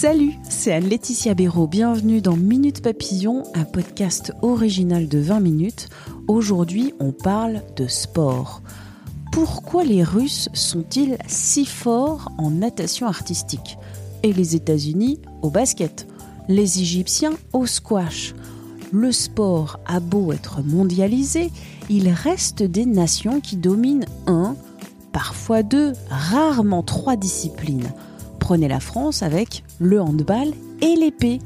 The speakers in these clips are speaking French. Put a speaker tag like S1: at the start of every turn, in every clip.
S1: Salut, c'est Anne-Laetitia Béraud. Bienvenue dans Minute Papillon, un podcast original de 20 minutes. Aujourd'hui, on parle de sport. Pourquoi les Russes sont-ils si forts en natation artistique? Et les États-Unis au basket? Les Égyptiens au squash? Le sport a beau être mondialisé, il reste des nations qui dominent un, parfois deux, rarement trois disciplines. Prenez la France avec le handball et l'épée.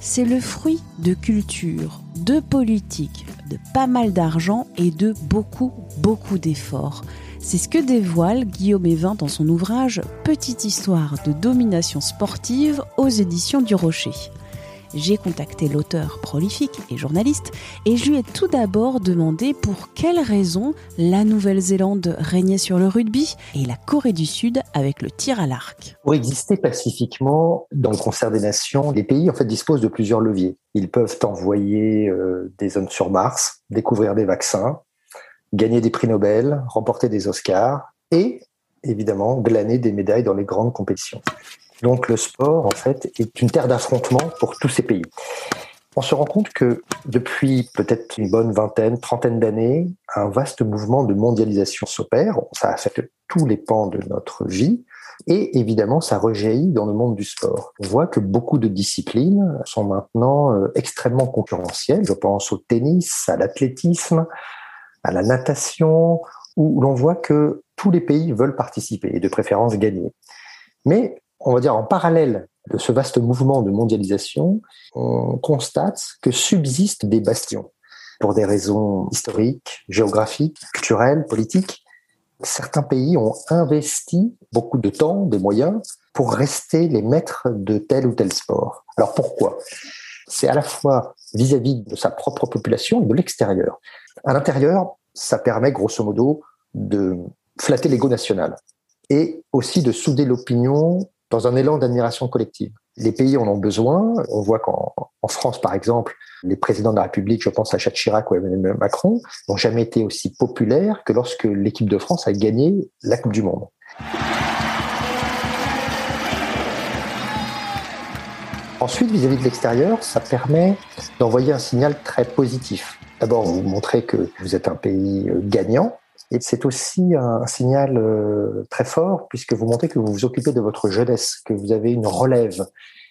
S1: C'est le fruit de culture, de politique, de pas mal d'argent et de beaucoup, beaucoup d'efforts. C'est ce que dévoile Guillaume Evin dans son ouvrage Petite histoire de domination sportive aux éditions du Rocher. J'ai contacté l'auteur prolifique et journaliste et je lui ai tout d'abord demandé pour quelles raisons la Nouvelle-Zélande régnait sur le rugby et la Corée du Sud avec le tir à l'arc.
S2: Pour exister pacifiquement dans le concert des nations, les pays en fait disposent de plusieurs leviers. Ils peuvent envoyer euh, des hommes sur Mars, découvrir des vaccins, gagner des prix Nobel, remporter des Oscars et évidemment glaner des médailles dans les grandes compétitions. Donc le sport, en fait, est une terre d'affrontement pour tous ces pays. On se rend compte que depuis peut-être une bonne vingtaine, trentaine d'années, un vaste mouvement de mondialisation s'opère. Ça affecte tous les pans de notre vie. Et évidemment, ça rejaillit dans le monde du sport. On voit que beaucoup de disciplines sont maintenant euh, extrêmement concurrentielles. Je pense au tennis, à l'athlétisme, à la natation, où l'on voit que tous les pays veulent participer et de préférence gagner. Mais on va dire en parallèle de ce vaste mouvement de mondialisation, on constate que subsistent des bastions pour des raisons historiques, géographiques, culturelles, politiques. Certains pays ont investi beaucoup de temps, des moyens pour rester les maîtres de tel ou tel sport. Alors pourquoi? C'est à la fois vis-à-vis de sa propre population et de l'extérieur. À l'intérieur, ça permet grosso modo de flatter l'ego national et aussi de souder l'opinion dans un élan d'admiration collective. Les pays en ont besoin. On voit qu'en France, par exemple, les présidents de la République, je pense à Jacques Chirac ou Emmanuel Macron, n'ont jamais été aussi populaires que lorsque l'équipe de France a gagné la Coupe du Monde. Ensuite, vis-à-vis de l'extérieur, ça permet d'envoyer un signal très positif. D'abord, vous montrez que vous êtes un pays gagnant, et c'est aussi un signal euh, très fort puisque vous montrez que vous vous occupez de votre jeunesse, que vous avez une relève.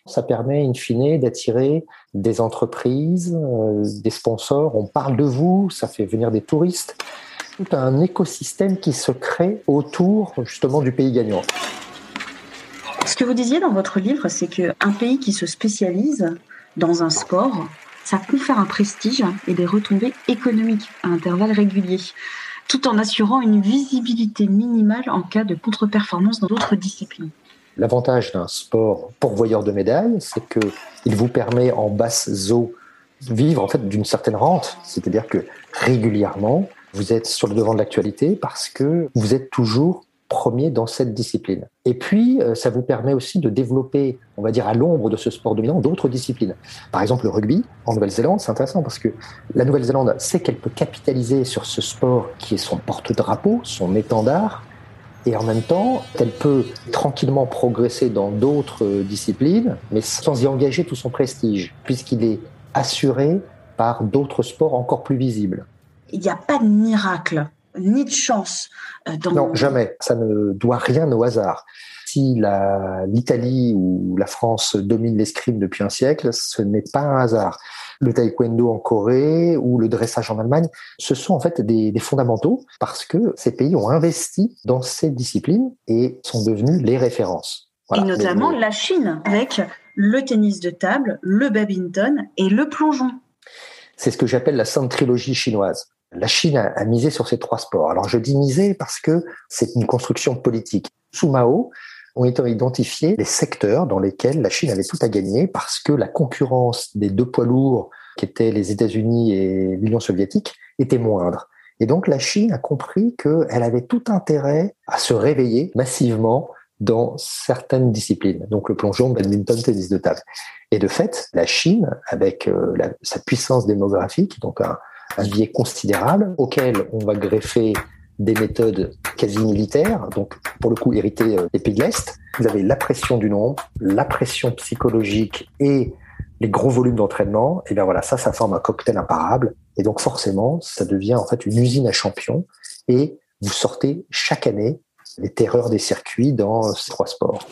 S2: Ça permet, in fine, d'attirer des entreprises, euh, des sponsors. On parle de vous, ça fait venir des touristes. Tout un écosystème qui se crée autour justement du pays gagnant.
S3: Ce que vous disiez dans votre livre, c'est qu'un pays qui se spécialise dans un sport, ça confère un prestige et des retombées économiques à intervalles réguliers tout en assurant une visibilité minimale en cas de contre-performance dans d'autres disciplines.
S2: L'avantage d'un sport pourvoyeur de médailles, c'est qu'il vous permet en basse eau vivre en fait d'une certaine rente, c'est-à-dire que régulièrement vous êtes sur le devant de l'actualité parce que vous êtes toujours premier dans cette discipline. Et puis, euh, ça vous permet aussi de développer, on va dire, à l'ombre de ce sport dominant, d'autres disciplines. Par exemple, le rugby en Nouvelle-Zélande, c'est intéressant parce que la Nouvelle-Zélande sait qu'elle peut capitaliser sur ce sport qui est son porte-drapeau, son étendard, et en même temps, elle peut tranquillement progresser dans d'autres euh, disciplines, mais sans y engager tout son prestige, puisqu'il est assuré par d'autres sports encore plus visibles.
S3: Il n'y a pas de miracle ni de chance.
S2: Euh, dans... Non, jamais. Ça ne doit rien au hasard. Si l'Italie ou la France domine l'escrime depuis un siècle, ce n'est pas un hasard. Le taekwondo en Corée ou le dressage en Allemagne, ce sont en fait des, des fondamentaux parce que ces pays ont investi dans ces disciplines et sont devenus les références.
S3: Voilà. Et notamment la Chine avec le tennis de table, le badminton et le plongeon.
S2: C'est ce que j'appelle la sainte trilogie chinoise. La Chine a, misé sur ces trois sports. Alors je dis miser parce que c'est une construction politique. Sous Mao, ont été identifiés les secteurs dans lesquels la Chine avait tout à gagner parce que la concurrence des deux poids lourds qui étaient les États-Unis et l'Union soviétique était moindre. Et donc la Chine a compris qu'elle avait tout intérêt à se réveiller massivement dans certaines disciplines, donc le plongeon, badminton, tennis de table. Et de fait, la Chine, avec euh, sa puissance démographique, donc un, un biais considérable, auquel on va greffer des méthodes quasi militaires, donc pour le coup héritées euh, des pays de l'Est, vous avez la pression du nombre, la pression psychologique et les gros volumes d'entraînement, et bien voilà, ça, ça forme un cocktail imparable. Et donc forcément, ça devient en fait une usine à champions. Et vous sortez chaque année les terreurs des circuits dans ces trois sports.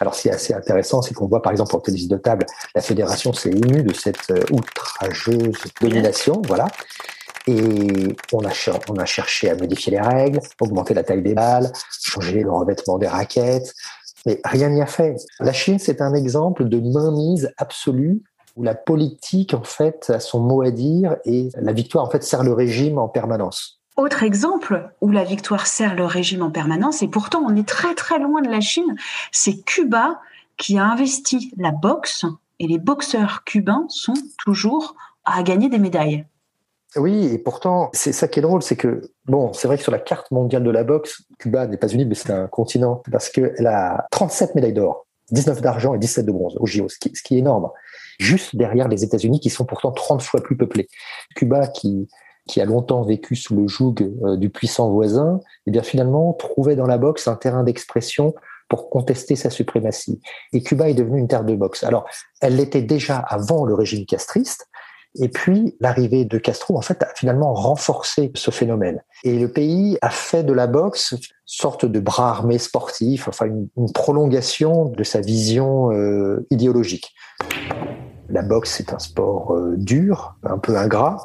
S2: Alors, ce qui est assez intéressant, c'est qu'on voit par exemple en tennis de table, la fédération s'est émue de cette euh, outrageuse domination, voilà. Et on a, on a cherché à modifier les règles, augmenter la taille des balles, changer le revêtement des raquettes, mais rien n'y a fait. La Chine, c'est un exemple de mainmise absolue où la politique, en fait, a son mot à dire et la victoire, en fait, sert le régime en permanence.
S3: Autre exemple où la victoire sert le régime en permanence, et pourtant on est très très loin de la Chine, c'est Cuba qui a investi la boxe et les boxeurs cubains sont toujours à gagner des médailles.
S2: Oui, et pourtant, c'est ça qui est drôle, c'est que, bon, c'est vrai que sur la carte mondiale de la boxe, Cuba n'est pas unique, mais c'est un continent, parce qu'elle a 37 médailles d'or, 19 d'argent et 17 de bronze au JO, ce qui, ce qui est énorme. Juste derrière les États-Unis, qui sont pourtant 30 fois plus peuplés. Cuba, qui, qui a longtemps vécu sous le joug euh, du puissant voisin, eh bien finalement trouvait dans la boxe un terrain d'expression pour contester sa suprématie. Et Cuba est devenue une terre de boxe. Alors, elle l'était déjà avant le régime castriste, et puis, l'arrivée de Castro, en fait, a finalement renforcé ce phénomène. Et le pays a fait de la boxe une sorte de bras armé sportif, enfin une, prolongation de sa vision euh, idéologique. La boxe, c'est un sport euh, dur, un peu ingrat.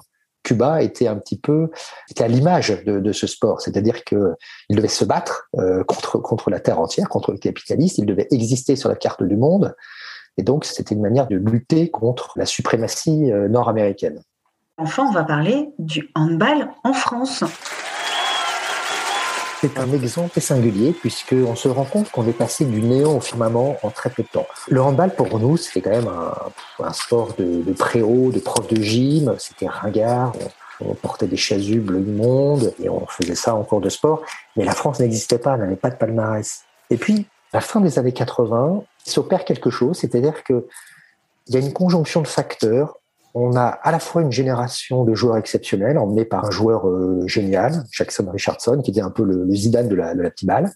S2: Cuba était un petit peu, était à l'image de, ce sport, c'est-à-dire que il devait se battre euh, contre contre la terre entière, contre le capitaliste. Il devait exister sur la carte du monde et donc, c'était une manière de lutter contre la suprématie euh, nord-américaine.
S3: Enfin, on va parler du handball en France.
S2: C'est un exemple singulier puisqu'on se rend compte qu'on est passé du néant au firmament en très peu de temps. Le handball pour nous, c'était quand même un, sport de, de préau, de prof de gym, c'était ringard, on, portait des chasubles immondes et on faisait ça en cours de sport. Mais la France n'existait pas, n'avait pas de palmarès. Et puis, à la fin des années 80, il s'opère quelque chose, c'est-à-dire que il y a une conjonction de facteurs. On a à la fois une génération de joueurs exceptionnels, emmenés par un joueur euh, génial, Jackson Richardson, qui était un peu le, Zidane de la, de petite balle.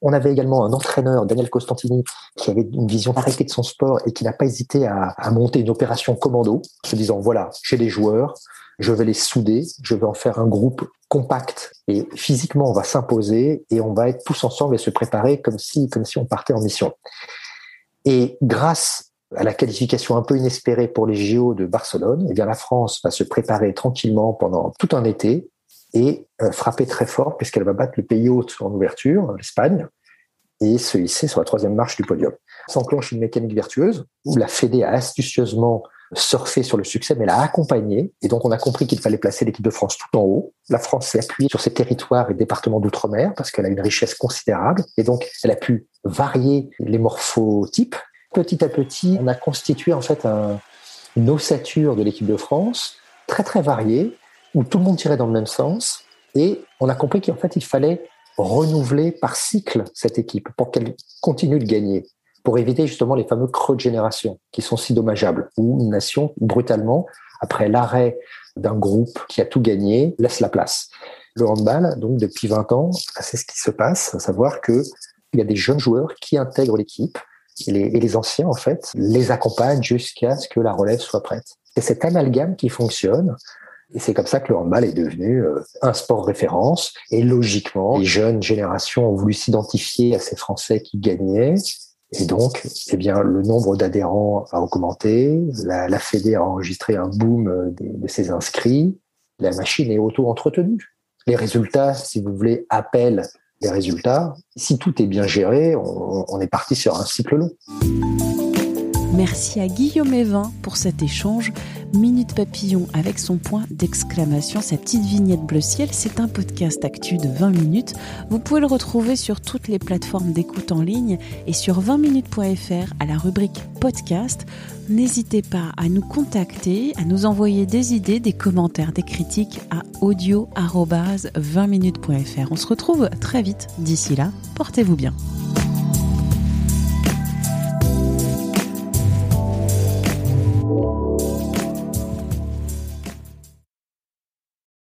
S2: On avait également un entraîneur, Daniel Costantini, qui avait une vision arrêtée de son sport et qui n'a pas hésité à, à, monter une opération commando, se disant voilà, j'ai des joueurs, je vais les souder, je vais en faire un groupe compact et physiquement on va s'imposer et on va être tous ensemble et se préparer comme si comme si on partait en mission. Et grâce à la qualification un peu inespérée pour les JO de Barcelone, eh bien la France va se préparer tranquillement pendant tout un été et euh, frapper très fort puisqu'elle va battre le pays hôte en ouverture, l'Espagne, et se hisser sur la troisième marche du podium. S'enclenche une mécanique vertueuse où la Fédé a astucieusement surfé sur le succès, mais l'a accompagné. Et donc, on a compris qu'il fallait placer l'équipe de France tout en haut. La France s'est appuyée sur ses territoires et départements d'outre-mer parce qu'elle a une richesse considérable. Et donc, elle a pu varier les morphotypes. Petit à petit, on a constitué en fait un, une ossature de l'équipe de France très très variée où tout le monde tirait dans le même sens. Et on a compris qu'en fait, il fallait renouveler par cycle cette équipe pour qu'elle continue de gagner pour éviter justement les fameux creux de génération qui sont si dommageables, où une nation, brutalement, après l'arrêt d'un groupe qui a tout gagné, laisse la place. Le handball, donc depuis 20 ans, c'est ce qui se passe, à savoir que il y a des jeunes joueurs qui intègrent l'équipe et les, et les anciens, en fait, les accompagnent jusqu'à ce que la relève soit prête. C'est cet amalgame qui fonctionne. Et c'est comme ça que le handball est devenu euh, un sport référence. Et logiquement, les jeunes générations ont voulu s'identifier à ces Français qui gagnaient et donc, eh bien, le nombre d'adhérents a augmenté, la, la Fédé a enregistré un boom euh, de, ses inscrits, la machine est auto-entretenue. Les résultats, si vous voulez, appellent les résultats. Si tout est bien géré, on, est parti sur un cycle long.
S1: Merci à Guillaume Evin pour cet échange. Minute Papillon avec son point d'exclamation, sa petite vignette bleu ciel, c'est un podcast actu de 20 minutes. Vous pouvez le retrouver sur toutes les plateformes d'écoute en ligne et sur 20minutes.fr à la rubrique podcast. N'hésitez pas à nous contacter, à nous envoyer des idées, des commentaires, des critiques à audio-20minutes.fr. On se retrouve très vite. D'ici là, portez-vous bien.